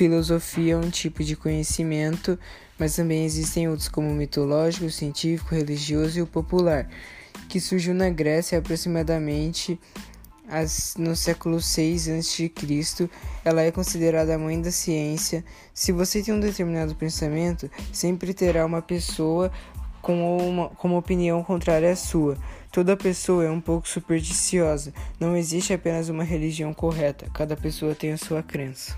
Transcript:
filosofia é um tipo de conhecimento, mas também existem outros como o mitológico, o científico, o religioso e o popular, que surgiu na Grécia aproximadamente no século 6 a.C., ela é considerada a mãe da ciência. Se você tem um determinado pensamento, sempre terá uma pessoa com uma, com uma opinião contrária à sua. Toda pessoa é um pouco supersticiosa. Não existe apenas uma religião correta. Cada pessoa tem a sua crença.